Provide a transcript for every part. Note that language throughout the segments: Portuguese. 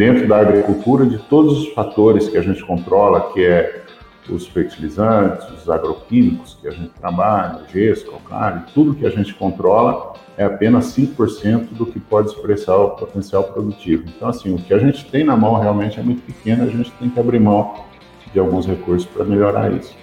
dentro da agricultura de todos os fatores que a gente controla, que é os fertilizantes, os agroquímicos que a gente trabalha, gesso, calcário, tudo que a gente controla é apenas 5% do que pode expressar o potencial produtivo. Então, assim, o que a gente tem na mão realmente é muito pequeno, a gente tem que abrir mão de alguns recursos para melhorar isso.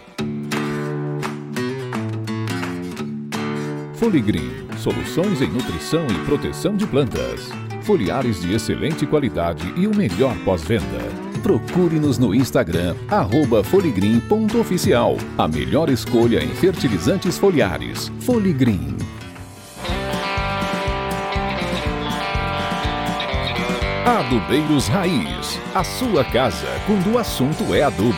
Foligrim, soluções em nutrição e proteção de plantas. Foliares de excelente qualidade e o melhor pós-venda. Procure-nos no Instagram, foligrim.oficial. A melhor escolha em fertilizantes foliares. Foligrim. Adubeiros Raiz. A sua casa quando o assunto é adubo.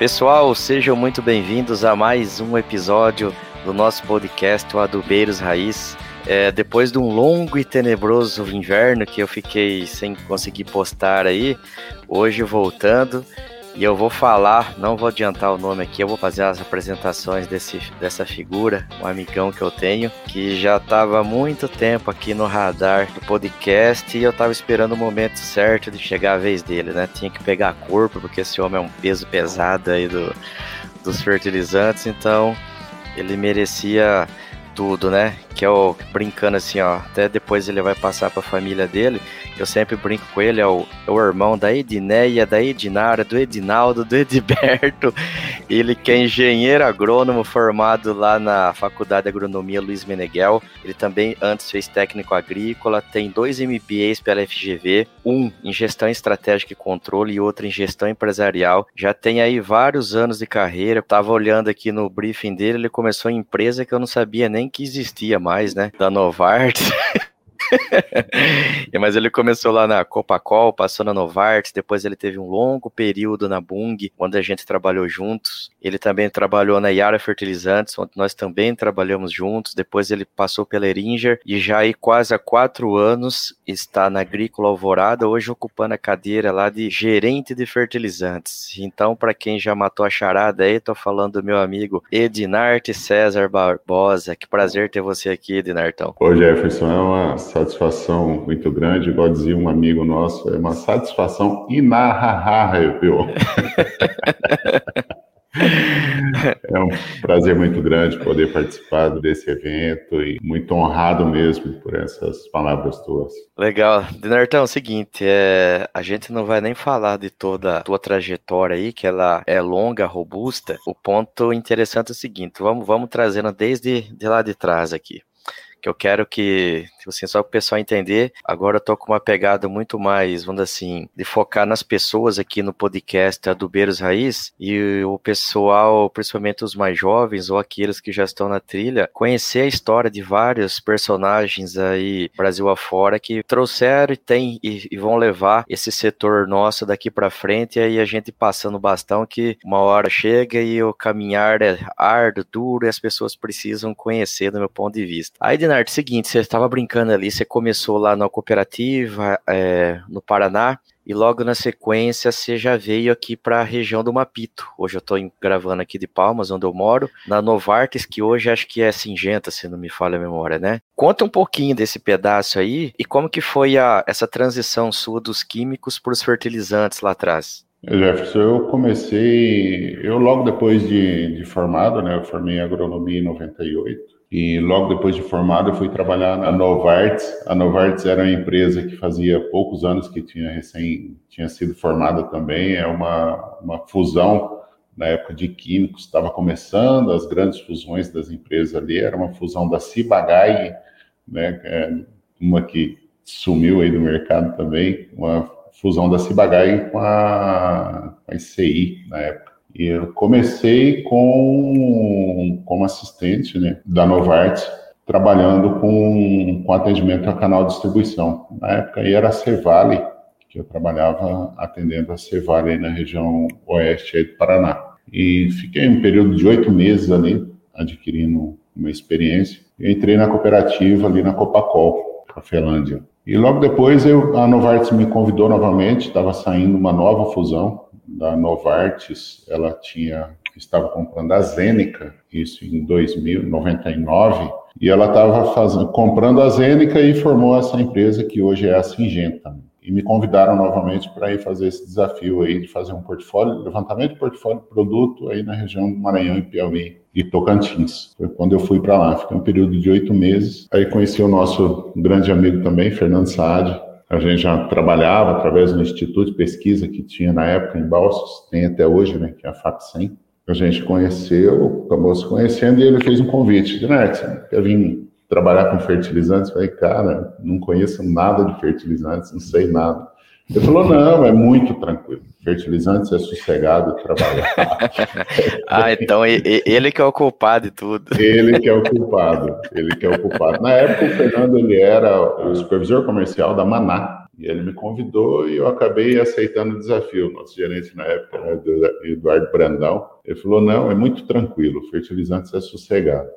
Pessoal, sejam muito bem-vindos a mais um episódio do nosso podcast, o Adubeiros Raiz. É, depois de um longo e tenebroso inverno que eu fiquei sem conseguir postar aí, hoje voltando e eu vou falar, não vou adiantar o nome aqui, eu vou fazer as apresentações desse, dessa figura, um amigão que eu tenho, que já estava há muito tempo aqui no radar do podcast e eu estava esperando o momento certo de chegar a vez dele, né? Tinha que pegar corpo, porque esse homem é um peso pesado aí do, dos fertilizantes, então ele merecia tudo, né? Que é o brincando assim, ó. Até depois ele vai passar para a família dele. Eu sempre brinco com ele, é o, é o irmão da Edneia, da Edinara, do Edinaldo, do Edberto. Ele que é engenheiro agrônomo formado lá na Faculdade de Agronomia Luiz Meneghel. Ele também antes fez técnico agrícola, tem dois MBAs pela FGV, um em gestão estratégica e controle e outro em gestão empresarial. Já tem aí vários anos de carreira. Tava olhando aqui no briefing dele, ele começou em empresa que eu não sabia nem que existia mais, né? Da Novartis. Mas ele começou lá na Copacol, passou na Novartis, depois ele teve um longo período na Bung, onde a gente trabalhou juntos. Ele também trabalhou na Yara Fertilizantes, onde nós também trabalhamos juntos. Depois ele passou pela Eringer e já aí quase há quatro anos está na Agrícola Alvorada, hoje ocupando a cadeira lá de gerente de fertilizantes. Então, para quem já matou a charada aí, tô falando do meu amigo Edinarte César Barbosa. Que prazer ter você aqui, Edinartão. Ô Jefferson, é uma satisfação muito grande, igual dizia um amigo nosso, é uma satisfação inarrável. Prazer muito grande poder participar desse evento e muito honrado mesmo por essas palavras tuas. Legal. Dinartão, é o seguinte, é, a gente não vai nem falar de toda a tua trajetória aí, que ela é longa, robusta. O ponto interessante é o seguinte, vamos, vamos trazendo desde de lá de trás aqui que eu quero que, tipo assim, só para o pessoal entender, agora eu tô com uma pegada muito mais, vamos assim, de focar nas pessoas aqui no podcast Adubeiros Raiz e o pessoal, principalmente os mais jovens ou aqueles que já estão na trilha, conhecer a história de vários personagens aí Brasil afora que trouxeram e tem e, e vão levar esse setor nosso daqui para frente e aí a gente passando o bastão que uma hora chega e o caminhar é árduo, duro e as pessoas precisam conhecer do meu ponto de vista. Aí, Dinarte, seguinte, você estava brincando ali, você começou lá na cooperativa, é, no Paraná, e logo na sequência você já veio aqui para a região do Mapito. Hoje eu estou gravando aqui de Palmas, onde eu moro, na Novartis, que hoje acho que é Singenta, se não me falha a memória, né? Conta um pouquinho desse pedaço aí e como que foi a, essa transição sua dos químicos para os fertilizantes lá atrás. Jefferson, eu comecei, eu logo depois de, de formado, né, eu formei agronomia em 98, e logo depois de formado, eu fui trabalhar na Novartis. A Novartis era uma empresa que fazia poucos anos que tinha recém tinha sido formada também. É uma, uma fusão na época de químicos, estava começando as grandes fusões das empresas ali. Era uma fusão da Cibagai, né, é uma que sumiu aí do mercado também, uma fusão da Cibagai com a, com a ICI na época. E eu comecei com, como assistente né, da Novartis, trabalhando com, com atendimento a canal de distribuição. Na época aí era a Cevale, que eu trabalhava atendendo a Cevale na região oeste do Paraná. E fiquei um período de oito meses ali, adquirindo uma experiência. Eu entrei na cooperativa ali na Copacol, Cafelândia. E logo depois eu, a Novartis me convidou novamente, estava saindo uma nova fusão da Novartis, ela tinha estava comprando a Zeneca, isso em 2099, e ela estava comprando a Zeneca e formou essa empresa que hoje é a Singenta. E me convidaram novamente para ir fazer esse desafio aí de fazer um portfólio, levantamento de portfólio de produto aí na região do Maranhão e Piauí e Tocantins. Foi quando eu fui para lá, fiquei um período de oito meses. Aí conheci o nosso grande amigo também, Fernando Saad. A gente já trabalhava através do instituto de pesquisa que tinha na época em Balsas, tem até hoje, né, que é a FAPSEM. A gente conheceu, acabou se conhecendo e ele fez um convite. Né, quer vir trabalhar com fertilizantes? Eu falei, cara, não conheço nada de fertilizantes, não sei nada. Ele falou, não, é muito tranquilo. Fertilizantes é sossegado trabalhar. ah, então ele que é o culpado de tudo. Ele que é o culpado, ele que é o culpado. Na época, o Fernando, ele era o supervisor comercial da Maná, e ele me convidou e eu acabei aceitando o desafio. Nosso gerente na época era Eduardo Brandão. Ele falou: não, é muito tranquilo, fertilizantes é sossegado.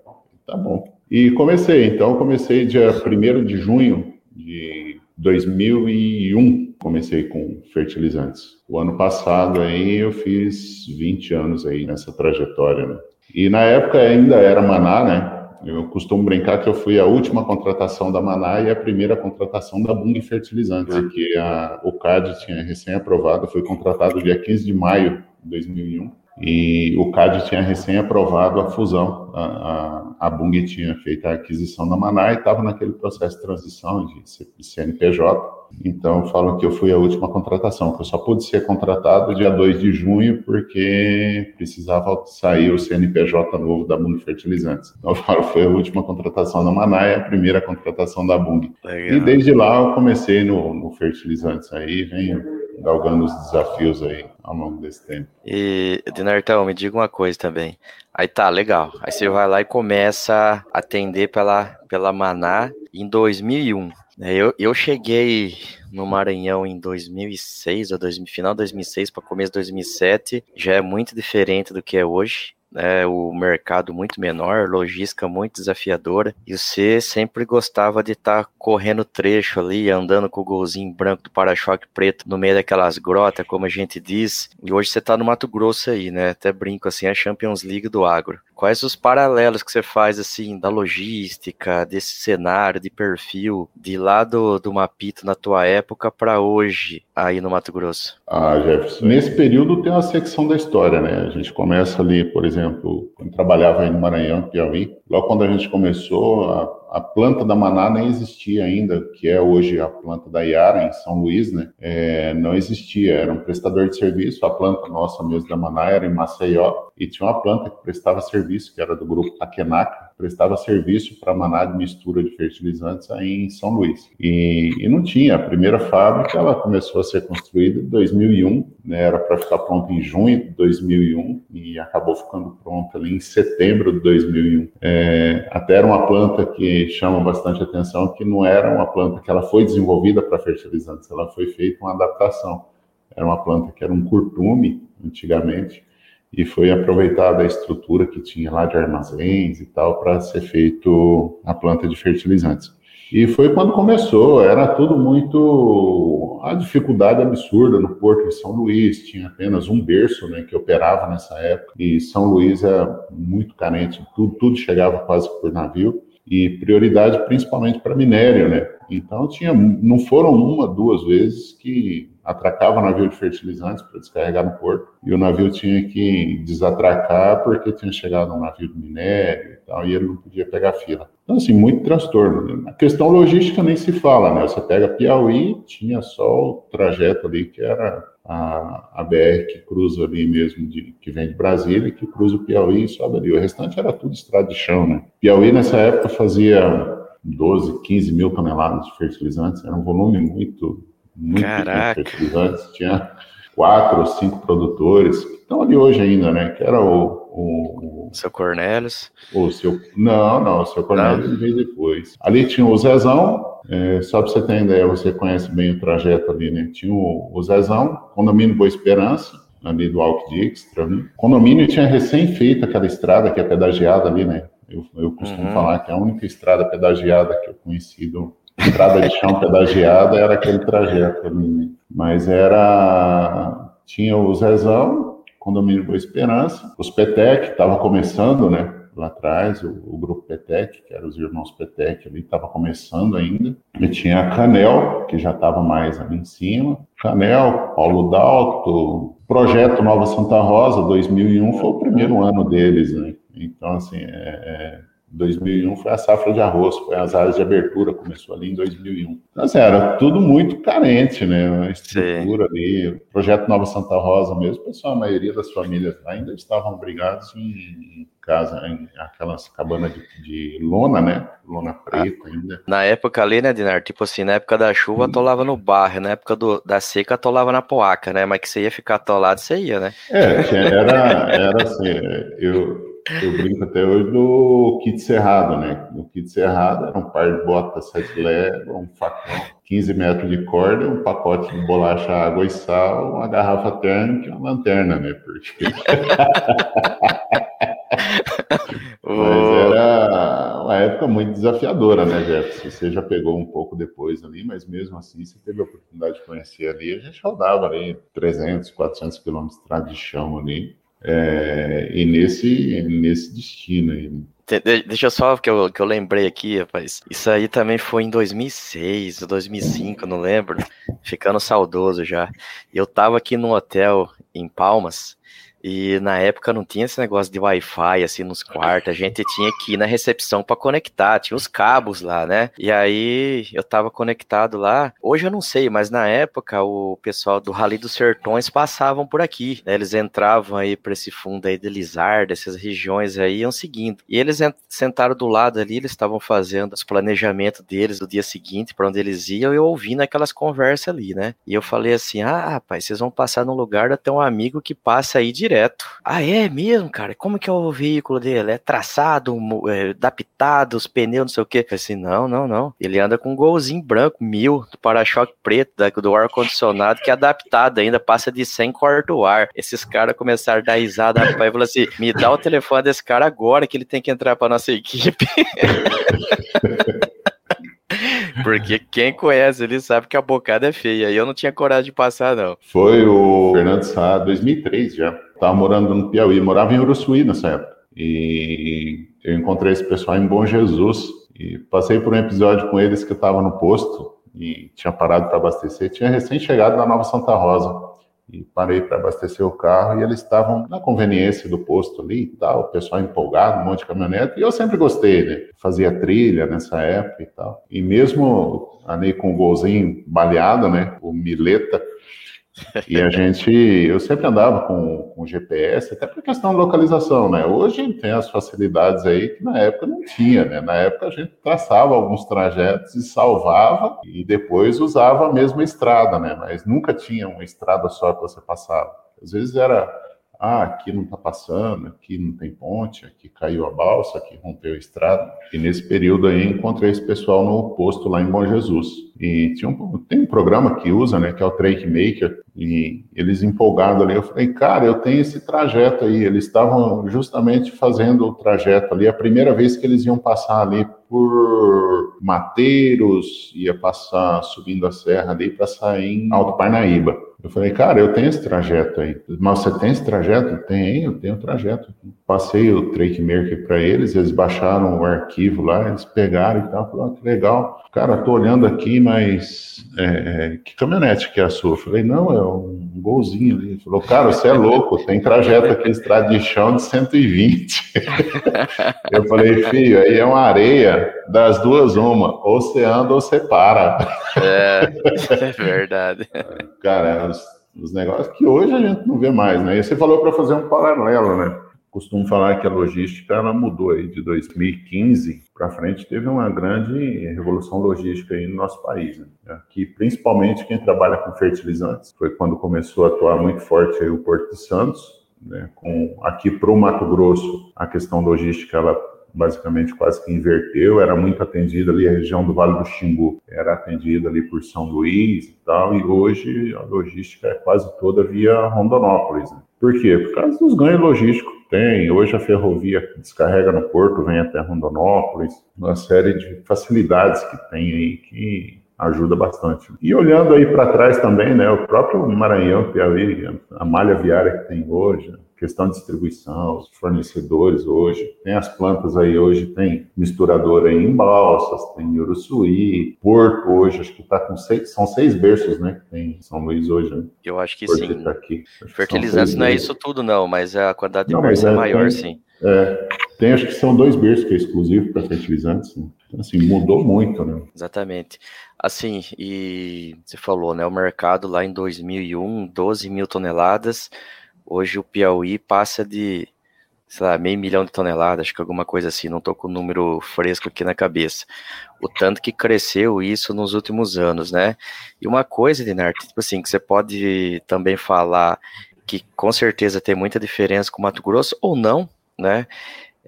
Tá bom. E comecei, então, comecei dia 1 de junho de 2001, comecei com fertilizantes. O ano passado aí eu fiz 20 anos aí nessa trajetória, né? E na época ainda era Maná, né? Eu costumo brincar que eu fui a última contratação da Maná e a primeira contratação da Bung Fertilizantes, uhum. que a, o CAD tinha recém-aprovado, foi contratado dia 15 de maio de 2001 e o CAD tinha recém-aprovado a fusão. A, a, a Bung tinha feito a aquisição da Maná e estava naquele processo de transição de CNPJ. Então, falam que eu fui a última contratação, que eu só pude ser contratado dia 2 de junho, porque precisava sair o CNPJ novo da Bung Fertilizantes. Então, eu falo, foi a última contratação da Maná e a primeira contratação da Bung. E desde lá eu comecei no, no Fertilizantes aí, venho galgando os desafios aí ao longo desse tempo. E, Dinartão, me diga uma coisa também. Aí tá, legal. Aí você vai lá e começa a atender pela, pela Maná em 2001. É, eu, eu cheguei no Maranhão em 2006, ou dois, final de 2006 para começo de 2007, já é muito diferente do que é hoje né, o mercado muito menor, logística muito desafiadora, e você sempre gostava de estar tá correndo trecho ali, andando com o golzinho branco do para-choque preto no meio daquelas grotas, como a gente diz, e hoje você está no Mato Grosso aí, né, até brinco assim, a Champions League do agro. Quais os paralelos que você faz, assim, da logística, desse cenário, de perfil, de lá do, do Mapito na tua época para hoje, aí no Mato Grosso? Ah, Jefferson, nesse período tem uma secção da história, né? A gente começa ali, por exemplo, quando trabalhava aí no Maranhão, Piauí, logo quando a gente começou, a a planta da Maná nem existia ainda, que é hoje a planta da Iara, em São Luís, né? É, não existia, era um prestador de serviço, a planta nossa mesmo da Maná era em Maceió, e tinha uma planta que prestava serviço, que era do grupo Takenaka, prestava serviço para Maná de mistura de fertilizantes aí em São Luís. E, e, não tinha, a primeira fábrica ela começou a ser construída em 2001, né, era para ficar pronta em junho de 2001 e acabou ficando pronta ali em setembro de 2001. É, até era uma planta que chama bastante atenção, que não era uma planta que ela foi desenvolvida para fertilizantes, ela foi feita uma adaptação. Era uma planta que era um curtume, antigamente, e foi aproveitada a estrutura que tinha lá de armazéns e tal para ser feito a planta de fertilizantes. E foi quando começou, era tudo muito a dificuldade absurda no porto de São Luís, tinha apenas um berço, né, que operava nessa época, e São Luís é muito carente, tudo, tudo chegava quase por navio e prioridade principalmente para minério, né? Então tinha, não foram uma, duas vezes que atracava o navio de fertilizantes para descarregar no porto e o navio tinha que desatracar porque tinha chegado um navio de minério e tal e ele não podia pegar fila. Então assim, muito transtorno. Né? A questão logística nem se fala, né? Você pega Piauí, tinha só o trajeto ali que era a, a BR que cruza ali mesmo, de, que vem de Brasília, que cruza o Piauí e sobe ali. O restante era tudo estrada de chão, né? Piauí nessa época fazia 12, 15 mil toneladas de fertilizantes, era um volume muito, muito Caraca. de fertilizantes. Tinha quatro ou cinco produtores, que estão ali hoje ainda, né? Que era o. o, o seu Cornelius. O seu. Não, não, o seu Cornelius veio depois. Ali tinha o Zezão, é, só para você ter ideia, você conhece bem o trajeto ali, né? Tinha o, o Zezão, condomínio Boa Esperança, ali do Alto de Extra, né? Condomínio tinha recém feito aquela estrada que é pedagiada ali, né? Eu, eu costumo uhum. falar que a única estrada pedagiada que eu conheci, do, estrada de chão pedagiada, era aquele trajeto ali, né? Mas era. Tinha o Zezão, condomínio Boa Esperança, os Petec, estava começando, né? lá atrás, o, o grupo Petec, que eram os irmãos Petec ali, estava começando ainda. E tinha a Canel, que já estava mais ali em cima. Canel, Paulo Dalto, Projeto Nova Santa Rosa, 2001 foi o primeiro ano deles, né? Então, assim, é, é 2001 foi a safra de arroz, foi as áreas de abertura, começou ali em 2001. Então, assim, era tudo muito carente, né? A estrutura Sim. ali, o projeto Nova Santa Rosa mesmo, pessoal, a maioria das famílias ainda estavam obrigados em, casa, em aquelas cabanas de, de, lona, né? Lona preta ah, ainda. Na época ali, né, Dinar? Tipo assim, na época da chuva atolava no barro, na época do, da seca atolava na poaca, né? Mas que você ia ficar atolado, você ia, né? É, era, era assim, eu eu brinco até hoje do kit cerrado, né? O kit cerrado era um par de botas sete légua, um facão, 15 metros de corda, um pacote de bolacha, água e sal, uma garrafa térmica e uma lanterna, né? Porque... Mas era uma época muito desafiadora, né, Jefferson? Você já pegou um pouco depois ali, mas mesmo assim você teve a oportunidade de conhecer ali. A gente rodava ali 300, 400 quilômetros de chão ali é, e nesse, nesse destino aí. Deixa só que eu, que eu lembrei aqui, rapaz. Isso aí também foi em 2006, 2005, não lembro. Ficando saudoso já. Eu tava aqui no hotel em Palmas e na época não tinha esse negócio de Wi-Fi assim nos quartos, a gente tinha que ir na recepção para conectar, tinha os cabos lá, né? E aí eu tava conectado lá. Hoje eu não sei, mas na época o pessoal do Rally dos Sertões passavam por aqui, né? Eles entravam aí para esse fundo aí de Lizard, dessas regiões aí, iam seguindo. E eles sentaram do lado ali, eles estavam fazendo os planejamentos deles do dia seguinte, para onde eles iam, eu ouvindo aquelas conversas ali, né? E eu falei assim: "Ah, rapaz, vocês vão passar num lugar até um amigo que passa aí direto direto. Ah, é mesmo, cara? Como que é o veículo dele? É traçado, é, adaptado, os pneus, não sei o quê? Eu assim, não, não, não. Ele anda com um golzinho branco, mil, do para-choque preto, do ar-condicionado, que é adaptado ainda, passa de 100 quarto ar. Esses caras começaram a dar risada, rapaz, e falou assim, me dá o telefone desse cara agora que ele tem que entrar pra nossa equipe. Porque quem conhece ele sabe que a bocada é feia. E eu não tinha coragem de passar, não. Foi o Fernando Sá, 2003 já. Tava morando no Piauí, morava em Uruçuí nessa época. E eu encontrei esse pessoal em Bom Jesus. E passei por um episódio com eles que eu estava no posto e tinha parado para abastecer. Tinha recém chegado na Nova Santa Rosa e parei para abastecer o carro e eles estavam na conveniência do posto ali e tal, o pessoal empolgado, um monte de caminhonete, e eu sempre gostei, né? Fazia trilha nessa época e tal. E mesmo ali com o golzinho baleado, né? O Mileta, e a gente, eu sempre andava com, com GPS, até por questão de localização, né? Hoje tem as facilidades aí que na época não tinha, né? Na época a gente traçava alguns trajetos e salvava e depois usava a mesma estrada, né? Mas nunca tinha uma estrada só que você passava. Às vezes era ah, aqui não está passando, aqui não tem ponte, aqui caiu a balsa, aqui rompeu a estrada. E nesse período aí encontrei esse pessoal no posto lá em Bom Jesus. E tinha um, tem um programa que usa, né, que é o Trake Maker, e eles empolgados ali, eu falei, cara, eu tenho esse trajeto aí. Eles estavam justamente fazendo o trajeto ali, a primeira vez que eles iam passar ali por Mateiros, ia passar subindo a serra ali para sair em Alto Parnaíba. Eu falei, cara, eu tenho esse trajeto aí. Mas você tem esse trajeto? Tem, eu tenho o trajeto. Passei o Trake Maker para eles, eles baixaram o arquivo lá, eles pegaram e tal. Falaram, ah, que legal. Cara, tô olhando aqui, mas é, é, que caminhonete que é a sua? Eu falei, não, é um golzinho ali. Ele falou, cara, você é louco, tem trajeto aqui, estrada de chão de 120. eu falei, filho, aí é uma areia das duas uma, ou você anda ou você para. É, é verdade. Cara, os, os negócios que hoje a gente não vê mais, né? E você falou para fazer um paralelo, né? costumo falar que a logística ela mudou aí de 2015 para frente teve uma grande revolução logística aí no nosso país, né? Aqui, principalmente quem trabalha com fertilizantes, foi quando começou a atuar muito forte aí o Porto de Santos, né? Com aqui para o Mato Grosso a questão logística ela basicamente quase que inverteu, era muito atendida ali a região do Vale do Xingu, era atendida ali por São Luís e tal, e hoje a logística é quase toda via Rondonópolis. Né? Por quê? Por causa dos ganhos logísticos tem. Hoje a ferrovia descarrega no porto, vem até Rondonópolis, uma série de facilidades que tem aí que ajuda bastante. E olhando aí para trás também, né, o próprio Maranhão, Piauí, a malha viária que tem hoje, questão de distribuição, os fornecedores hoje, tem as plantas aí hoje, tem misturadora aí em Balsas, tem em Uruçuí, Porto hoje, acho que está com seis, são seis berços, né, que tem em São Luís hoje, né? Eu acho que Porto sim. Tá aqui. Fertilizantes não é isso tudo não, mas a quantidade de não, é, é maior, tem, sim. É, tem, acho que são dois berços que é exclusivo para fertilizantes, né? Então, assim, mudou muito, né? Exatamente. Assim, e você falou, né, o mercado lá em 2001, 12 mil toneladas, hoje o Piauí passa de, sei lá, meio milhão de toneladas, acho que alguma coisa assim, não estou com o número fresco aqui na cabeça. O tanto que cresceu isso nos últimos anos, né? E uma coisa, Dinarte, tipo assim, que você pode também falar que com certeza tem muita diferença com o Mato Grosso, ou não, né?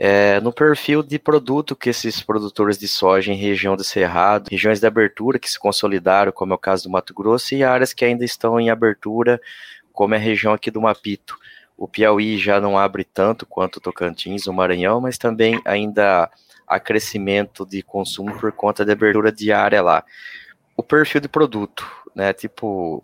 é, no perfil de produto que esses produtores de soja em região do Cerrado, regiões de abertura que se consolidaram, como é o caso do Mato Grosso, e áreas que ainda estão em abertura, como é a região aqui do Mapito. O Piauí já não abre tanto quanto o Tocantins, o Maranhão, mas também ainda há crescimento de consumo por conta da abertura de área lá. O perfil de produto, né? Tipo,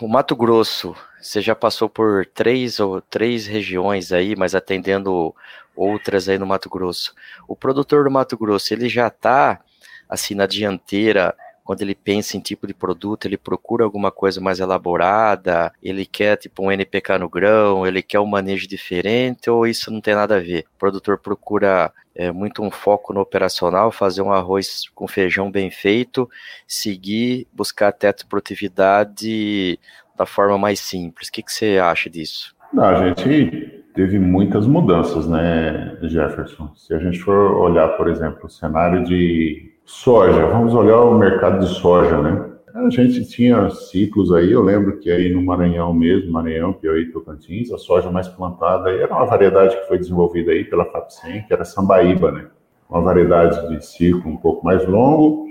o Mato Grosso, você já passou por três ou três regiões aí, mas atendendo outras aí no Mato Grosso. O produtor do Mato Grosso, ele já está assim na dianteira quando ele pensa em tipo de produto, ele procura alguma coisa mais elaborada, ele quer tipo um NPK no grão, ele quer um manejo diferente, ou isso não tem nada a ver? O produtor procura é, muito um foco no operacional, fazer um arroz com feijão bem feito, seguir, buscar teto de produtividade da forma mais simples. O que, que você acha disso? Não, a gente teve muitas mudanças, né, Jefferson? Se a gente for olhar, por exemplo, o cenário de soja, vamos olhar o mercado de soja, né? A gente tinha ciclos aí, eu lembro que aí no Maranhão mesmo, Maranhão, Piauí, Tocantins, a soja mais plantada aí era uma variedade que foi desenvolvida aí pela FAPSEM, que era Sambaíba, né? Uma variedade de ciclo um pouco mais longo,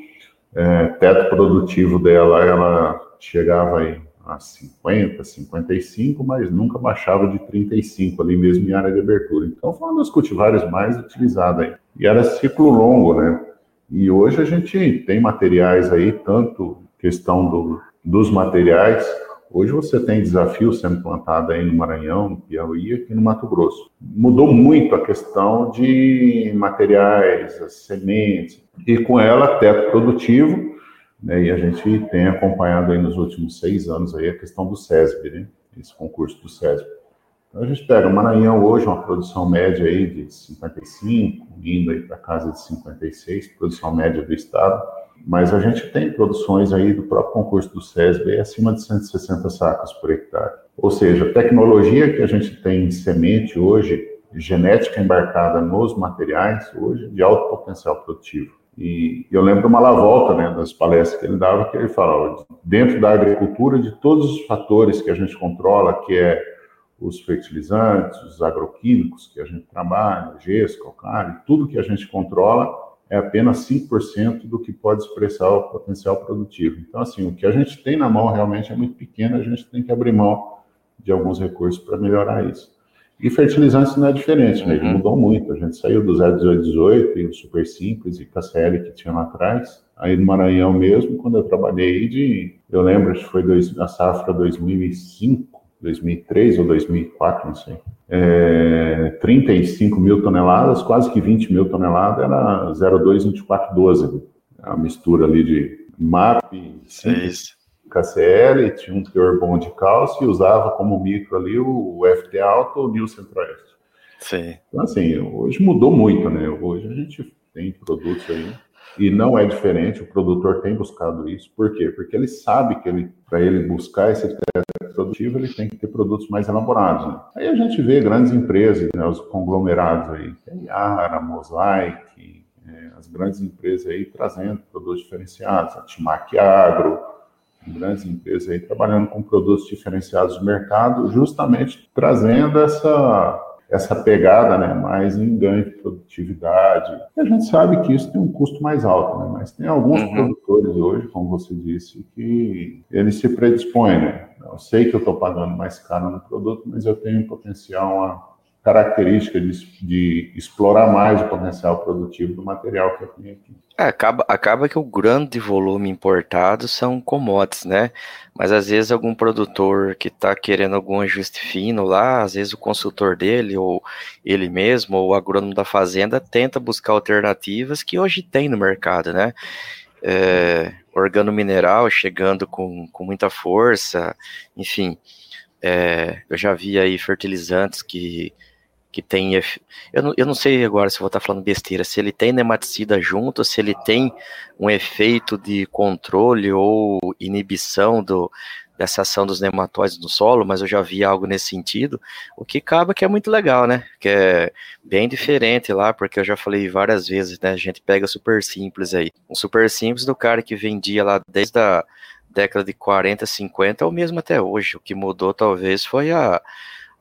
é, teto produtivo dela, ela chegava aí a 50, 55, mas nunca baixava de 35 ali mesmo em área de abertura. Então foi uma das cultivares mais utilizadas aí. E era ciclo longo, né? E hoje a gente tem materiais aí, tanto questão do, dos materiais, hoje você tem desafio sendo plantado aí no Maranhão, no Piauí, aqui no Mato Grosso. Mudou muito a questão de materiais, sementes, e com ela teto produtivo, né, e a gente tem acompanhado aí nos últimos seis anos aí a questão do SESB, né, esse concurso do SESB. Então a gente pega o Maranhão hoje, uma produção média aí de 55, indo aí para casa de 56, produção média do estado, mas a gente tem produções aí do próprio concurso do SESB acima de 160 sacas por hectare. Ou seja, a tecnologia que a gente tem em semente hoje, genética embarcada nos materiais, hoje, de alto potencial produtivo. E eu lembro uma volta, né, das palestras que ele dava, que ele falava, dentro da agricultura, de todos os fatores que a gente controla, que é os fertilizantes, os agroquímicos que a gente trabalha, gesso, calcário, tudo que a gente controla é apenas 5% do que pode expressar o potencial produtivo. Então, assim, o que a gente tem na mão realmente é muito pequeno, a gente tem que abrir mão de alguns recursos para melhorar isso. E fertilizantes não é diferente, né? Ele uhum. mudou muito. A gente saiu do 01818 e o Super Simples e KCL que tinha lá atrás. Aí no Maranhão mesmo, quando eu trabalhei de. Eu lembro, acho que foi dois, a safra 2005, 2003 ou 2004, não sei. É, 35 mil toneladas, quase que 20 mil toneladas, era 022412. A mistura ali de MAP, Simples, KCL, tinha um teor bom de cálcio e usava como micro ali o FT Alto ou o New Centro-Oeste. Sim. Então, assim, hoje mudou muito, né? Hoje a gente tem produtos aí e não é diferente, o produtor tem buscado isso. Por quê? Porque ele sabe que ele, para ele buscar esse teste produtivo, ele tem que ter produtos mais elaborados. Né? Aí a gente vê grandes empresas, né, os conglomerados aí, Yara, Mosaic, é, as grandes empresas aí trazendo produtos diferenciados, a Timac Agro, grandes empresas aí trabalhando com produtos diferenciados do mercado, justamente trazendo essa essa pegada, né, mais em ganho de produtividade. E a gente sabe que isso tem um custo mais alto, né, mas tem alguns uhum. produtores hoje, como você disse, que eles se predispõem, né. Eu sei que eu estou pagando mais caro no produto, mas eu tenho potencial a característica de, de, explorar mais o potencial produtivo do material que eu tenho aqui. É, acaba, acaba que o grande volume importado são commodities, né? Mas às vezes algum produtor que está querendo algum ajuste fino lá, às vezes o consultor dele, ou ele mesmo, ou o agrônomo da fazenda, tenta buscar alternativas que hoje tem no mercado, né? É, organo mineral chegando com, com muita força, enfim. É, eu já vi aí fertilizantes que que tem. Eu não, eu não sei agora se vou estar falando besteira, se ele tem nematicida junto, se ele tem um efeito de controle ou inibição do, dessa ação dos nematóides no solo, mas eu já vi algo nesse sentido, o que acaba que é muito legal, né? Que é bem diferente lá, porque eu já falei várias vezes, né? A gente pega super simples aí. Um super simples do cara que vendia lá desde a década de 40, 50, ou mesmo até hoje. O que mudou talvez foi a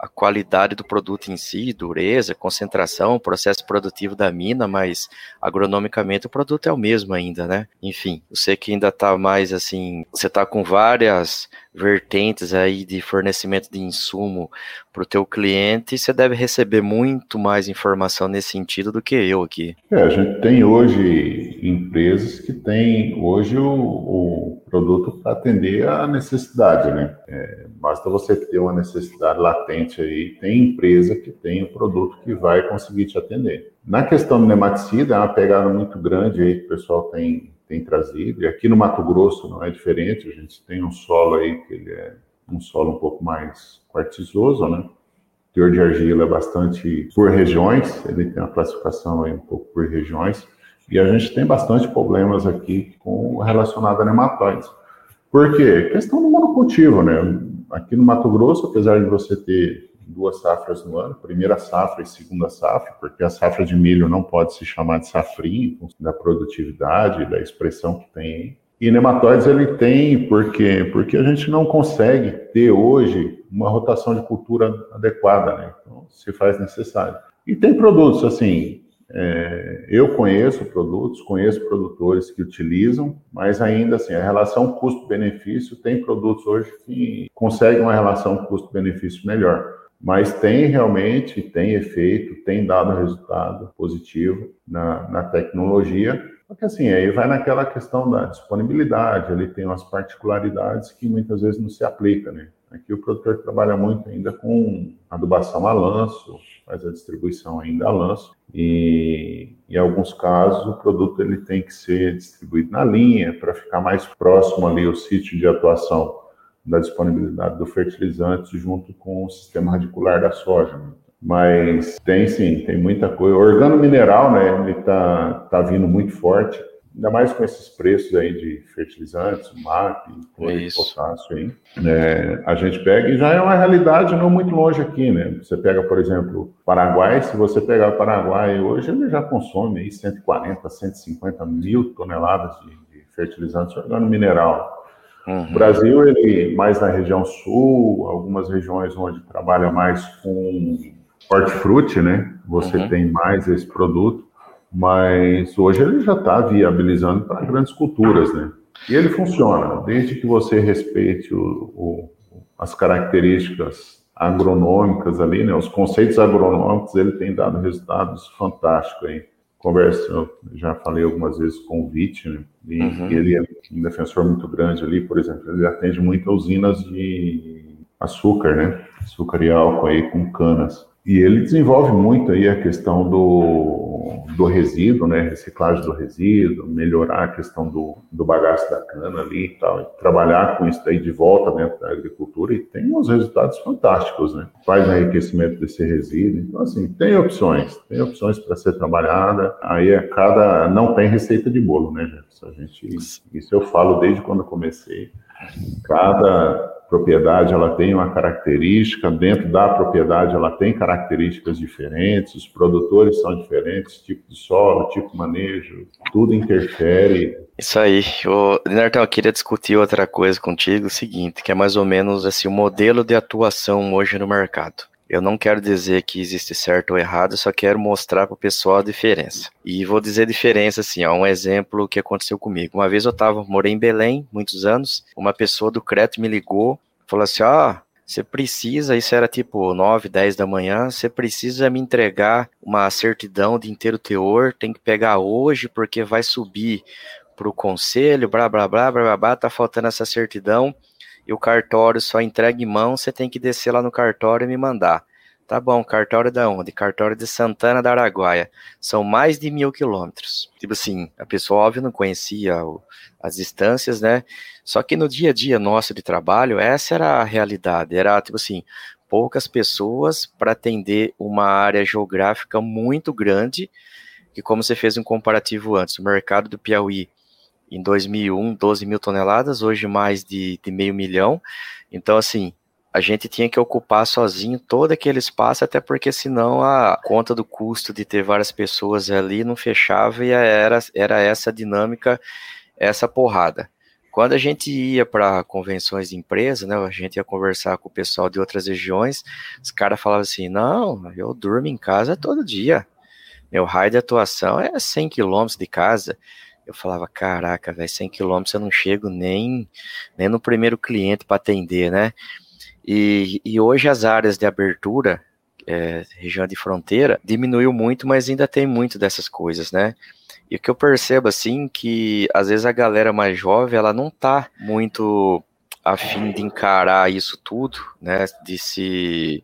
a qualidade do produto em si, dureza, concentração, processo produtivo da mina, mas agronomicamente o produto é o mesmo ainda, né? Enfim, você que ainda tá mais assim, você tá com várias vertentes aí de fornecimento de insumo para o teu cliente, você deve receber muito mais informação nesse sentido do que eu aqui. É, a gente tem hoje empresas que têm hoje o, o produto para atender a necessidade, né? É, basta você ter uma necessidade latente aí, tem empresa que tem o produto que vai conseguir te atender. Na questão do nematicida, é uma pegada muito grande aí que o pessoal tem tem trazido. E aqui no Mato Grosso não é diferente, a gente tem um solo aí que ele é um solo um pouco mais quartzoso, né? O teor de argila é bastante por regiões, ele tem uma classificação aí um pouco por regiões, e a gente tem bastante problemas aqui com relacionado a nematóides. Por quê? Questão do monocultivo, né? Aqui no Mato Grosso, apesar de você ter duas safras no ano, primeira safra e segunda safra, porque a safra de milho não pode se chamar de safrinha, da produtividade, da expressão que tem. E nematóides ele tem, por quê? Porque a gente não consegue ter hoje uma rotação de cultura adequada, né? Então, se faz necessário. E tem produtos, assim, é, eu conheço produtos, conheço produtores que utilizam, mas ainda assim, a relação custo-benefício, tem produtos hoje que conseguem uma relação custo-benefício melhor mas tem realmente, tem efeito, tem dado resultado positivo na, na tecnologia, porque assim, aí vai naquela questão da disponibilidade, ele tem umas particularidades que muitas vezes não se aplica, né? Aqui o produtor trabalha muito ainda com adubação a lanço, faz a distribuição ainda a lanço, e em alguns casos o produto ele tem que ser distribuído na linha para ficar mais próximo ali o sítio de atuação da disponibilidade do fertilizante junto com o sistema radicular da soja. Mas tem sim, tem muita coisa. O organo mineral, né, ele tá, tá vindo muito forte, ainda mais com esses preços aí de fertilizantes, MAP, potássio aí. É, a gente pega e já é uma realidade não muito longe aqui, né? Você pega, por exemplo, Paraguai, se você pegar o Paraguai hoje, ele já consome aí 140, 150 mil toneladas de, de fertilizantes organo mineral. Uhum. O Brasil, ele mais na região sul, algumas regiões onde trabalha mais com hortifruti, né? Você uhum. tem mais esse produto, mas hoje ele já está viabilizando para grandes culturas, né? E ele funciona, desde que você respeite o, o, as características agronômicas ali, né? Os conceitos agronômicos, ele tem dado resultados fantásticos aí conversa, eu já falei algumas vezes com o Vit, né? e uhum. ele é um defensor muito grande ali, por exemplo, ele atende muito usinas de açúcar, né? Açúcar e álcool aí com canas. E ele desenvolve muito aí a questão do, do resíduo, né? Reciclagem do resíduo, melhorar a questão do, do bagaço da cana ali e tal. E trabalhar com isso daí de volta dentro da agricultura e tem uns resultados fantásticos, né? Faz enriquecimento desse resíduo. Então, assim, tem opções, tem opções para ser trabalhada. Aí é cada. Não tem receita de bolo, né, Jefferson? A gente, isso eu falo desde quando comecei. Cada propriedade ela tem uma característica, dentro da propriedade ela tem características diferentes, os produtores são diferentes, tipo de solo, tipo de manejo, tudo interfere. Isso aí. O Nertão, eu queria discutir outra coisa contigo, o seguinte, que é mais ou menos assim, o modelo de atuação hoje no mercado. Eu não quero dizer que existe certo ou errado, só quero mostrar para o pessoal a diferença. E vou dizer diferença assim, ó, um exemplo que aconteceu comigo. Uma vez eu tava, morei em Belém, muitos anos, uma pessoa do Creto me ligou, falou assim: "Ah, você precisa, isso era tipo 9, 10 da manhã, você precisa me entregar uma certidão de inteiro teor, tem que pegar hoje porque vai subir para o conselho, blá, blá, blá, blá, blá, tá faltando essa certidão e o cartório só entrega em mão, você tem que descer lá no cartório e me mandar. Tá bom, cartório da onde? Cartório de Santana da Araguaia. São mais de mil quilômetros. Tipo assim, a pessoa, óbvio, não conhecia o, as distâncias, né? Só que no dia a dia nosso de trabalho, essa era a realidade. Era, tipo assim, poucas pessoas para atender uma área geográfica muito grande, que como você fez um comparativo antes, o mercado do Piauí, em 2001, 12 mil toneladas, hoje mais de, de meio milhão. Então, assim, a gente tinha que ocupar sozinho todo aquele espaço, até porque senão a conta do custo de ter várias pessoas ali não fechava e era, era essa dinâmica, essa porrada. Quando a gente ia para convenções de empresa, né, a gente ia conversar com o pessoal de outras regiões, os caras falavam assim: não, eu durmo em casa todo dia. Meu raio de atuação é 100 quilômetros de casa. Eu falava, caraca, velho, 100 quilômetros eu não chego nem, nem no primeiro cliente para atender, né? E, e hoje as áreas de abertura, é, região de fronteira, diminuiu muito, mas ainda tem muito dessas coisas, né? E o que eu percebo, assim, que às vezes a galera mais jovem, ela não tá muito afim de encarar isso tudo, né? De se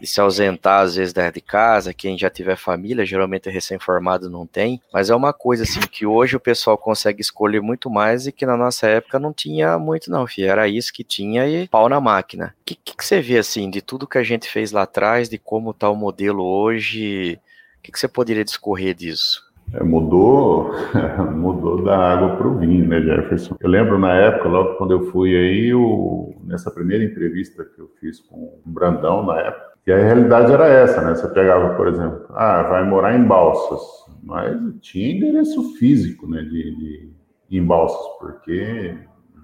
de se ausentar às vezes de casa, quem já tiver família, geralmente é recém-formado não tem, mas é uma coisa assim que hoje o pessoal consegue escolher muito mais e que na nossa época não tinha muito não, filho. era isso que tinha e pau na máquina. O que, que, que, você vê assim, de tudo que a gente fez lá atrás, de como está o modelo hoje, o que, que você poderia discorrer disso? É, mudou, mudou da água para o vinho, né, Jefferson? Eu lembro na época, logo quando eu fui aí, o, nessa primeira entrevista que eu fiz com o Brandão na época, e a realidade era essa, né? Você pegava, por exemplo, ah, vai morar em Balsas, mas tinha endereço físico, né, de, de em Balsas, porque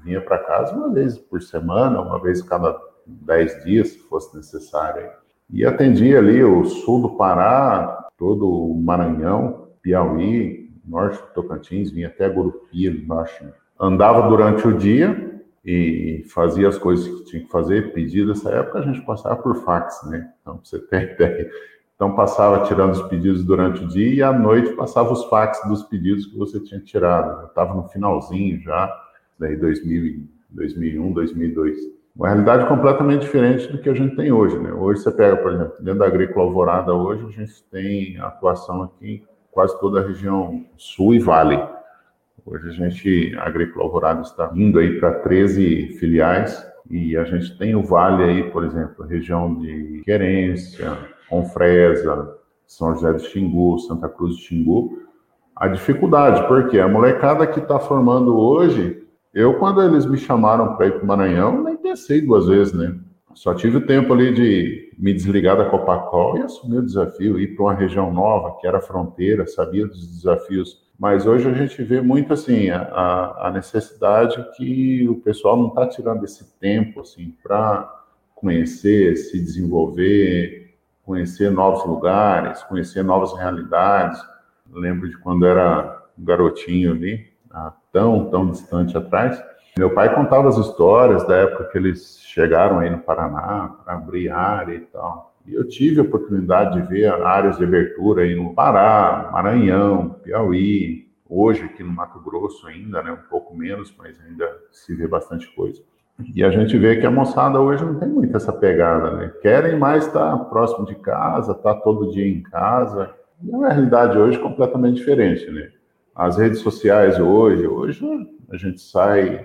vinha para casa uma vez por semana, uma vez cada dez dias, se fosse necessário. E atendia ali o sul do Pará, todo o Maranhão, Piauí, norte do Tocantins, vinha até Gurupi, norte. Andava durante o dia, e fazia as coisas que tinha que fazer, pedido. Nessa época a gente passava por fax, né? Então, você ter ideia. Então, passava tirando os pedidos durante o dia e à noite passava os fax dos pedidos que você tinha tirado. Eu estava no finalzinho já, daí 2000, 2001, 2002. Uma realidade completamente diferente do que a gente tem hoje, né? Hoje você pega, por exemplo, dentro da agrícola alvorada, hoje a gente tem atuação aqui em quase toda a região sul e vale. Hoje a gente, a Agrícola Alvorada está indo aí para 13 filiais e a gente tem o Vale aí, por exemplo, região de Querência, Confresa, São José do Xingu, Santa Cruz do Xingu. A dificuldade, porque a molecada que está formando hoje, eu quando eles me chamaram para ir para o Maranhão, nem pensei duas vezes, né? Só tive o tempo ali de me desligar da Copacol e assumir o desafio, ir para uma região nova, que era fronteira, sabia dos desafios mas hoje a gente vê muito assim a, a necessidade que o pessoal não está tirando esse tempo assim para conhecer, se desenvolver, conhecer novos lugares, conhecer novas realidades. Lembro de quando era um garotinho ali, tão tão distante atrás. Meu pai contava as histórias da época que eles chegaram aí no Paraná para abrir área e tal. Eu tive a oportunidade de ver áreas de abertura aí no Pará, Maranhão, Piauí, hoje aqui no Mato Grosso ainda, né, um pouco menos, mas ainda se vê bastante coisa. E a gente vê que a moçada hoje não tem muito essa pegada, né? Querem mais estar próximo de casa, estar todo dia em casa. E a realidade hoje é completamente diferente, né? As redes sociais hoje, hoje a gente sai,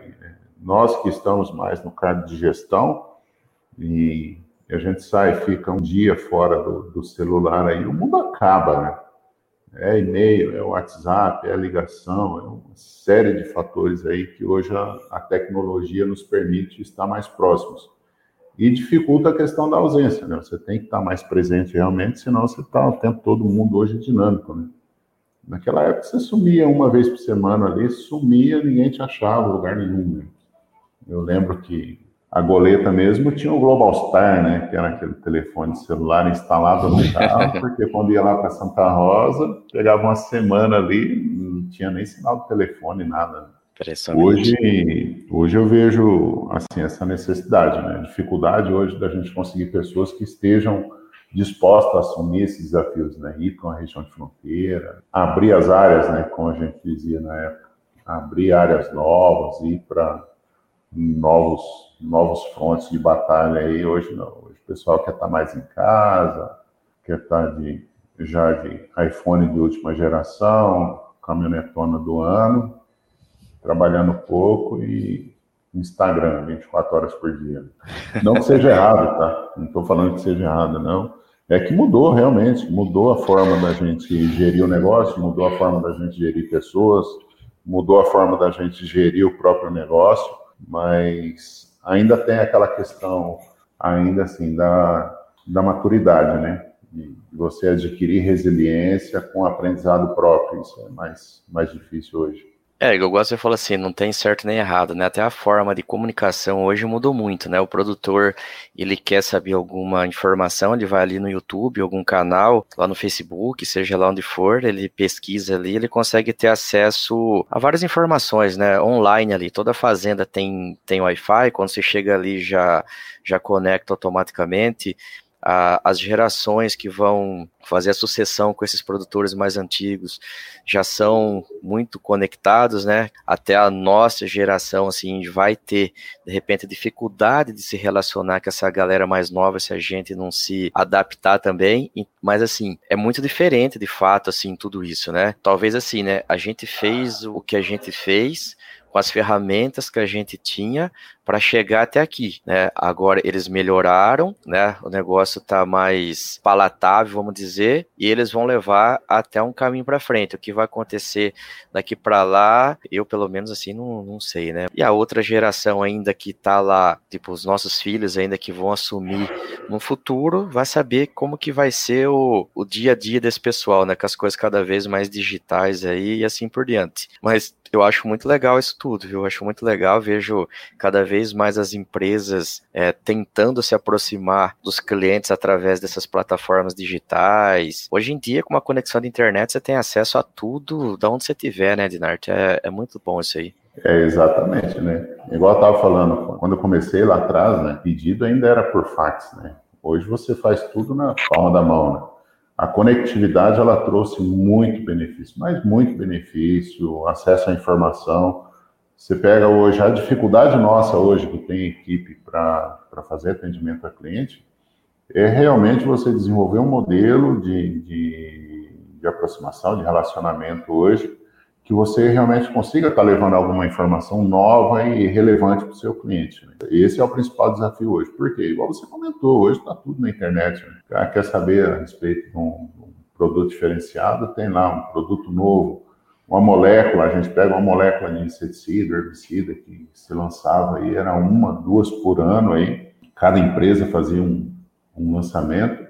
nós que estamos mais no cargo de gestão, e e a gente sai, fica um dia fora do, do celular aí, o mundo acaba, né? É e-mail, é WhatsApp, é ligação, é uma série de fatores aí que hoje a, a tecnologia nos permite estar mais próximos. E dificulta a questão da ausência, né? Você tem que estar mais presente realmente, senão você está o tempo todo, mundo hoje dinâmico, né? Naquela época você sumia uma vez por semana ali, sumia, ninguém te achava lugar nenhum. Né? Eu lembro que a goleta mesmo tinha o Global Star, né? Que era aquele telefone celular instalado no carro, porque quando ia lá para Santa Rosa, pegava uma semana ali, não tinha nem sinal de telefone, nada. Hoje, hoje eu vejo assim essa necessidade, né? Dificuldade hoje da gente conseguir pessoas que estejam dispostas a assumir esses desafios, né? Ir para uma região de fronteira, abrir as áreas, né? Como a gente dizia na época, abrir áreas novas, ir para novos novos frontes de batalha aí. Hoje não. Hoje o pessoal quer estar tá mais em casa, quer estar tá de já de iPhone de última geração, caminhonetona do ano trabalhando pouco e Instagram 24 horas por dia. Não que seja errado, tá? Não estou falando que seja errado, não. É que mudou realmente, mudou a forma da gente gerir o negócio, mudou a forma da gente gerir pessoas, mudou a forma da gente gerir o próprio negócio, mas ainda tem aquela questão, ainda assim, da, da maturidade, né? De você adquirir resiliência com aprendizado próprio, isso é mais, mais difícil hoje. É, igual você falou assim, não tem certo nem errado, né? Até a forma de comunicação hoje mudou muito, né? O produtor, ele quer saber alguma informação, ele vai ali no YouTube, algum canal, lá no Facebook, seja lá onde for, ele pesquisa ali, ele consegue ter acesso a várias informações, né? Online ali, toda fazenda tem, tem Wi-Fi, quando você chega ali já, já conecta automaticamente a, as gerações que vão fazer a sucessão com esses produtores mais antigos já são muito conectados, né? Até a nossa geração, assim, vai ter, de repente, dificuldade de se relacionar com essa galera mais nova se a gente não se adaptar também. Mas, assim, é muito diferente, de fato, assim, tudo isso, né? Talvez, assim, né? A gente fez o que a gente fez com as ferramentas que a gente tinha para chegar até aqui, né? Agora eles melhoraram, né? O negócio está mais palatável, vamos dizer, e eles vão levar até um caminho para frente. O que vai acontecer daqui para lá, eu pelo menos assim não, não sei, né? E a outra geração ainda que está lá, tipo os nossos filhos ainda que vão assumir no futuro, vai saber como que vai ser o, o dia a dia desse pessoal, né? Com as coisas cada vez mais digitais aí e assim por diante. Mas eu acho muito legal isso tudo, viu? Eu acho muito legal, vejo cada vez mais as empresas é, tentando se aproximar dos clientes através dessas plataformas digitais. Hoje em dia, com uma conexão de internet, você tem acesso a tudo da onde você tiver, né, Dinarte? É, é muito bom isso aí. É, exatamente, né? Igual eu falando, quando eu comecei lá atrás, né, pedido ainda era por fax, né? Hoje você faz tudo na palma da mão, né? a conectividade ela trouxe muito benefício, mas muito benefício, acesso à informação. Você pega hoje a dificuldade nossa hoje que tem equipe para fazer atendimento a cliente é realmente você desenvolver um modelo de, de, de aproximação, de relacionamento hoje que você realmente consiga estar levando alguma informação nova e relevante para o seu cliente. Né? Esse é o principal desafio hoje. Por quê? Igual você comentou, hoje está tudo na internet. Né? Cara quer saber a respeito de um, um, produto diferenciado, tem lá um produto novo, uma molécula, a gente pega uma molécula de inseticida, herbicida, que se lançava aí, era uma, duas por ano aí, cada empresa fazia um, um lançamento.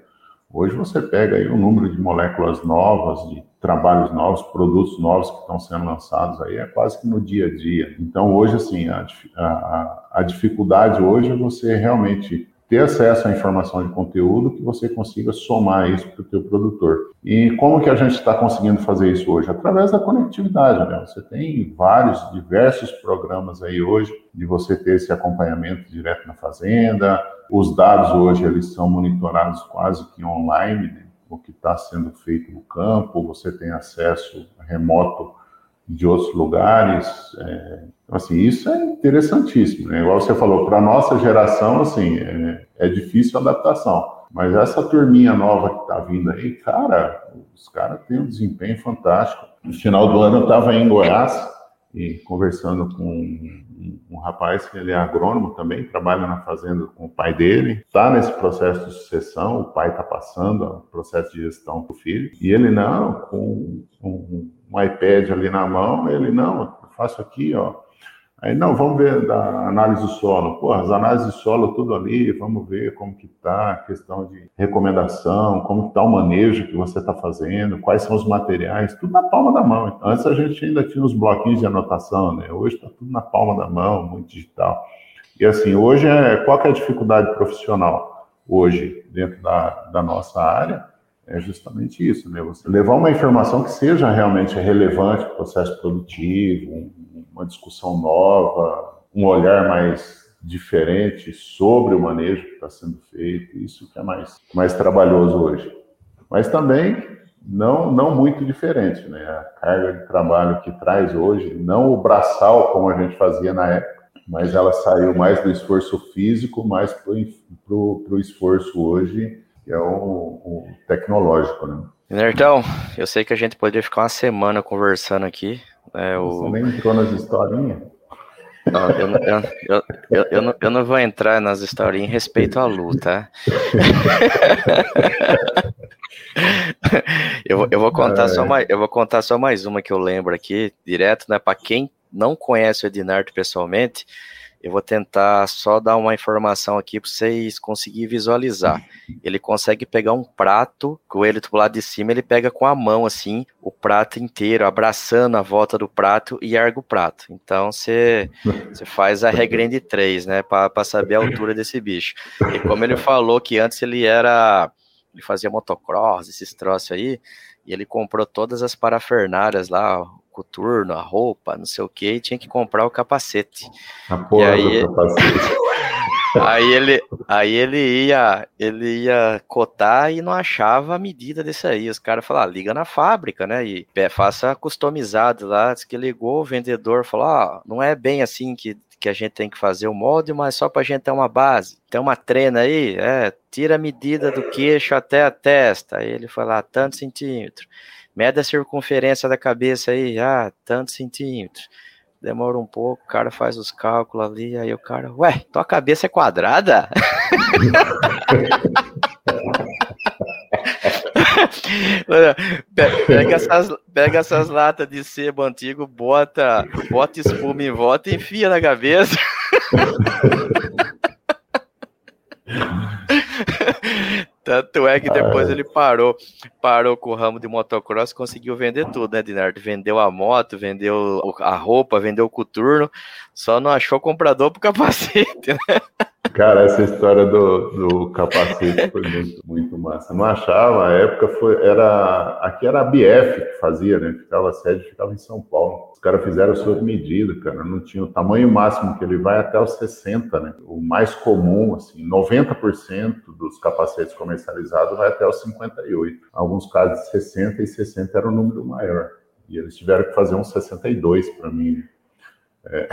Hoje você pega aí o um número de moléculas novas, de trabalhos novos, produtos novos que estão sendo lançados aí, é quase que no dia a dia. Então, hoje, assim, a, a, a dificuldade hoje é você realmente ter acesso à informação de conteúdo que você consiga somar isso para o teu produtor. E como que a gente está conseguindo fazer isso hoje? Através da conectividade, né? Você tem vários, diversos programas aí hoje de você ter esse acompanhamento direto na fazenda. Os dados hoje, eles são monitorados quase que online, né? o que está sendo feito no campo, você tem acesso remoto de outros lugares. É, então, assim, isso é interessantíssimo. Né? Igual você falou, para a nossa geração, assim, é, é, difícil a adaptação. Mas essa turminha nova que está vindo aí, cara, os caras têm um desempenho fantástico. No final do ano eu estava em Goiás e conversando com um, um, rapaz que ele é agrônomo também, trabalha na fazenda com o pai dele, está nesse processo de sucessão, o pai está passando o processo de gestão para o filho, e ele não, com um, um, iPad ali na mão, ele não, eu faço aqui, ó, Aí, não, vamos ver da análise do solo. Pô, as análises de solo, tudo ali, vamos ver como que está a questão de recomendação, como que está o manejo que você está fazendo, quais são os materiais, tudo na palma da mão. Então, antes a gente ainda tinha os bloquinhos de anotação, né? Hoje está tudo na palma da mão, muito digital. E assim, hoje, é, qual é a dificuldade profissional? Hoje, dentro da, da nossa área, é justamente isso, né? Você levar uma informação que seja realmente relevante para o processo produtivo, uma discussão nova, um olhar mais diferente sobre o manejo que está sendo feito, isso que é mais, mais trabalhoso hoje. Mas também não, não muito diferente, né? A carga de trabalho que traz hoje, não o braçal como a gente fazia na época, mas ela saiu mais do esforço físico, mais para o esforço hoje, que é o, o tecnológico, né? Nertão, eu sei que a gente poderia ficar uma semana conversando aqui. Né, o... Você nem entrou nas historinhas? Não, eu, eu, eu, eu, eu, não, eu não vou entrar nas historinhas em respeito à luta. eu, eu, vou contar só mais, eu vou contar só mais uma que eu lembro aqui, direto, né? Para quem não conhece o Ednardo pessoalmente, eu vou tentar só dar uma informação aqui para vocês conseguirem visualizar. Ele consegue pegar um prato, com ele do lado de cima, ele pega com a mão assim, o prato inteiro, abraçando a volta do prato e erga o prato. Então você faz a regrinha de três, né, para saber a altura desse bicho. E como ele falou que antes ele era ele fazia motocross, esses troços aí, e ele comprou todas as parafernárias lá, coturno, a roupa, não sei o que, e tinha que comprar o capacete. A porra e aí, capacete. Aí ele, aí ele ia, ele ia cotar e não achava a medida desse aí. Os caras falaram, ah, liga na fábrica, né? E faça customizado lá. Diz que ligou, o vendedor falou, ah, não é bem assim que, que a gente tem que fazer o molde, mas só pra gente ter uma base. Tem uma trena aí, é, tira a medida do queixo até a testa. Aí ele falou, ah, tanto centímetro. Mede a circunferência da cabeça aí, ah, tantos centímetros. Demora um pouco, o cara faz os cálculos ali, aí o cara, ué, tua cabeça é quadrada? pega, essas, pega essas latas de sebo antigo, bota, bota espuma em volta e enfia na cabeça. Tanto é que depois ah. ele parou, parou com o ramo de motocross, conseguiu vender tudo, né, Dinardo? Vendeu a moto, vendeu a roupa, vendeu o coturno, só não achou comprador pro capacete, né? Cara, essa história do, do capacete foi muito, muito massa. Não achava, a época foi, era, aqui era a BF que fazia, né? Ficava, a sede ficava em São Paulo. Os caras fizeram sob medida, cara. Não tinha o tamanho máximo que ele vai até os 60, né? O mais comum, assim, 90% dos capacetes comercializados vai até os 58. Alguns casos 60 e 60 era o número maior. E eles tiveram que fazer uns 62 para mim. É.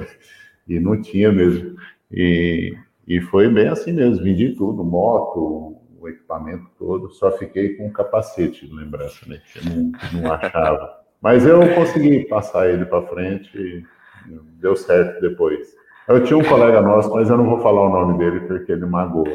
e não tinha mesmo. E, e foi bem assim mesmo, vendi tudo, moto, o equipamento todo, só fiquei com o capacete de lembrança, né? Que não, não achava. Mas eu consegui passar ele para frente e deu certo depois. Eu tinha um colega nosso, mas eu não vou falar o nome dele porque ele magoou.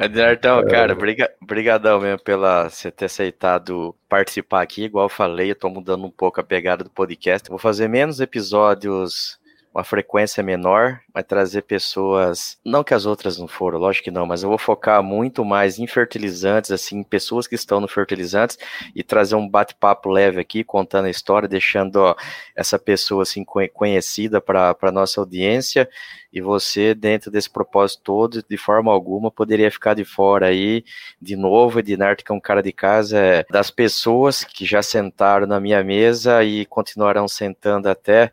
Ednartão, cara, brigadão mesmo pela você ter aceitado participar aqui. Igual eu falei, eu tô mudando um pouco a pegada do podcast. Vou fazer menos episódios uma frequência menor, vai trazer pessoas, não que as outras não foram, lógico que não, mas eu vou focar muito mais em fertilizantes, assim, pessoas que estão no fertilizantes e trazer um bate-papo leve aqui, contando a história, deixando ó, essa pessoa assim conhecida para a nossa audiência e você, dentro desse propósito todo, de forma alguma, poderia ficar de fora aí, de novo, Ednardo, que é um cara de casa, é, das pessoas que já sentaram na minha mesa e continuarão sentando até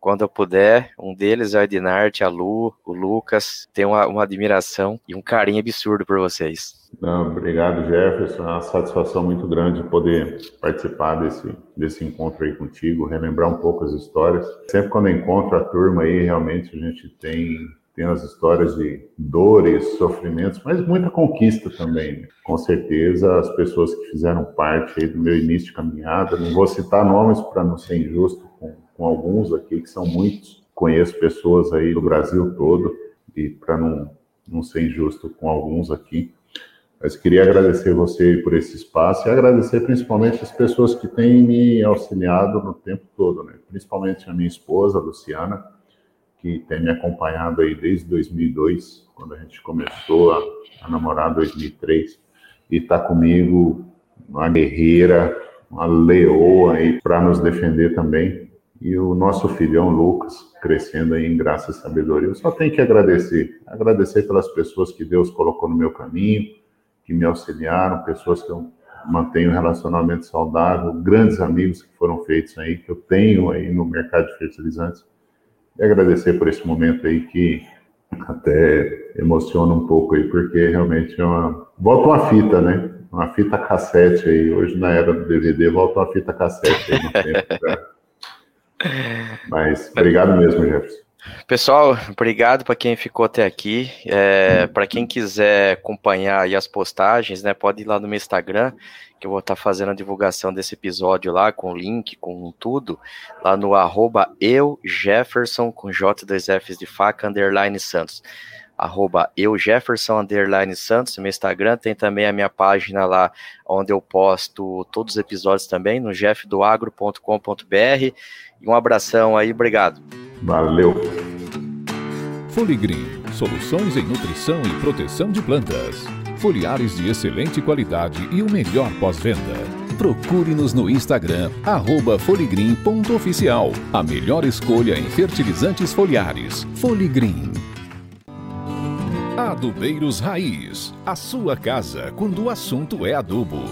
quando eu puder. Um deles o Ednarte, a Lu, o Lucas. Tenho uma, uma admiração e um carinho absurdo por vocês. Não, obrigado, Jefferson. É uma satisfação muito grande poder participar desse, desse encontro aí contigo, relembrar um pouco as histórias. Sempre quando eu encontro a turma aí, realmente a gente tem, tem as histórias de dores, sofrimentos, mas muita conquista também. Com certeza, as pessoas que fizeram parte aí do meu início de caminhada, não vou citar nomes para não ser injusto com alguns aqui, que são muitos. Conheço pessoas aí do Brasil todo, e para não, não ser injusto com alguns aqui, mas queria agradecer você por esse espaço e agradecer principalmente as pessoas que têm me auxiliado no tempo todo, né? principalmente a minha esposa, Luciana, que tem me acompanhado aí desde 2002, quando a gente começou a, a namorar em 2003, e está comigo, uma guerreira, uma leoa aí para nos defender também e o nosso filhão Lucas crescendo aí em graça e sabedoria. Eu só tenho que agradecer, agradecer pelas pessoas que Deus colocou no meu caminho, que me auxiliaram, pessoas que eu mantenho um relacionamento saudável, grandes amigos que foram feitos aí, que eu tenho aí no mercado de fertilizantes. E agradecer por esse momento aí que até emociona um pouco aí, porque realmente é uma. Volta uma fita, né? Uma fita cassete aí. Hoje, na era do DVD, volta uma fita cassete aí no tempo. Né? Mas obrigado mesmo, Jefferson. Pessoal, obrigado para quem ficou até aqui. É, para quem quiser acompanhar as postagens, né, pode ir lá no meu Instagram, que eu vou estar tá fazendo a divulgação desse episódio lá, com link, com tudo, lá no arroba eu, Jefferson, com J2Fs de faca, underline Santos. Arroba eu, Jefferson, underline Santos, no meu Instagram, tem também a minha página lá, onde eu posto todos os episódios também, no jeffdoagro.com.br. E um abração aí, obrigado. Valeu. Foligreen, soluções em nutrição e proteção de plantas. Foliares de excelente qualidade e o melhor pós-venda. Procure-nos no Instagram, foligreen.oficial. A melhor escolha em fertilizantes foliares. Foligreen. Adubeiros Raiz. A sua casa quando o assunto é adubo.